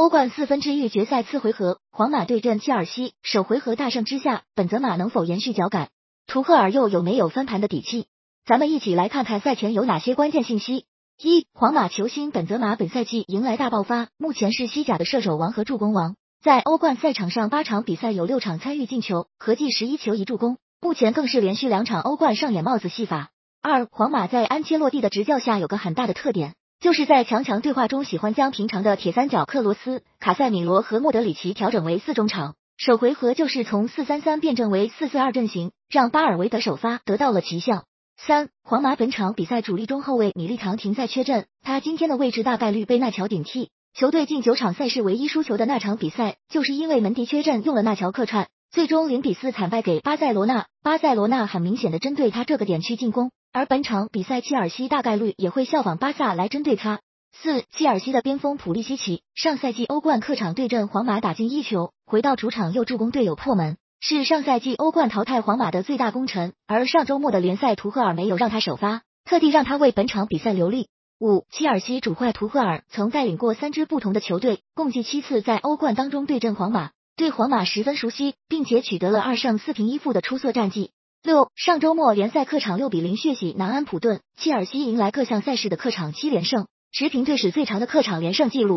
欧冠四分之一决赛次回合，皇马对阵切尔西，首回合大胜之下，本泽马能否延续脚感？图赫尔又有没有翻盘的底气？咱们一起来看看赛前有哪些关键信息。一、皇马球星本泽马本赛季迎来大爆发，目前是西甲的射手王和助攻王，在欧冠赛场上八场比赛有六场参与进球，合计十一球一助攻，目前更是连续两场欧冠上演帽子戏法。二、皇马在安切洛蒂的执教下有个很大的特点。就是在强强对话中，喜欢将平常的铁三角克罗斯、卡塞米罗和莫德里奇调整为四中场。首回合就是从四三三变阵为四四二阵型，让巴尔韦德首发得到了奇效。三，皇马本场比赛主力中后卫米利唐停赛缺阵，他今天的位置大概率被纳乔顶替。球队近九场赛事唯一输球的那场比赛，就是因为门迪缺阵用了纳乔客串，最终零比四惨败给巴塞罗那。巴塞罗那很明显的针对他这个点去进攻。而本场比赛，切尔西大概率也会效仿巴萨来针对他。四，切尔西的边锋普利西奇上赛季欧冠客场对阵皇马打进一球，回到主场又助攻队友破门，是上赛季欧冠淘汰皇马的最大功臣。而上周末的联赛，图赫尔没有让他首发，特地让他为本场比赛留力。五，切尔西主帅图赫尔曾带领过三支不同的球队，共计七次在欧冠当中对阵皇马，对皇马十分熟悉，并且取得了二胜四平一负的出色战绩。六，上周末联赛客场六比零血洗南安普顿，切尔西迎来各项赛事的客场七连胜，持平队史最长的客场连胜纪录。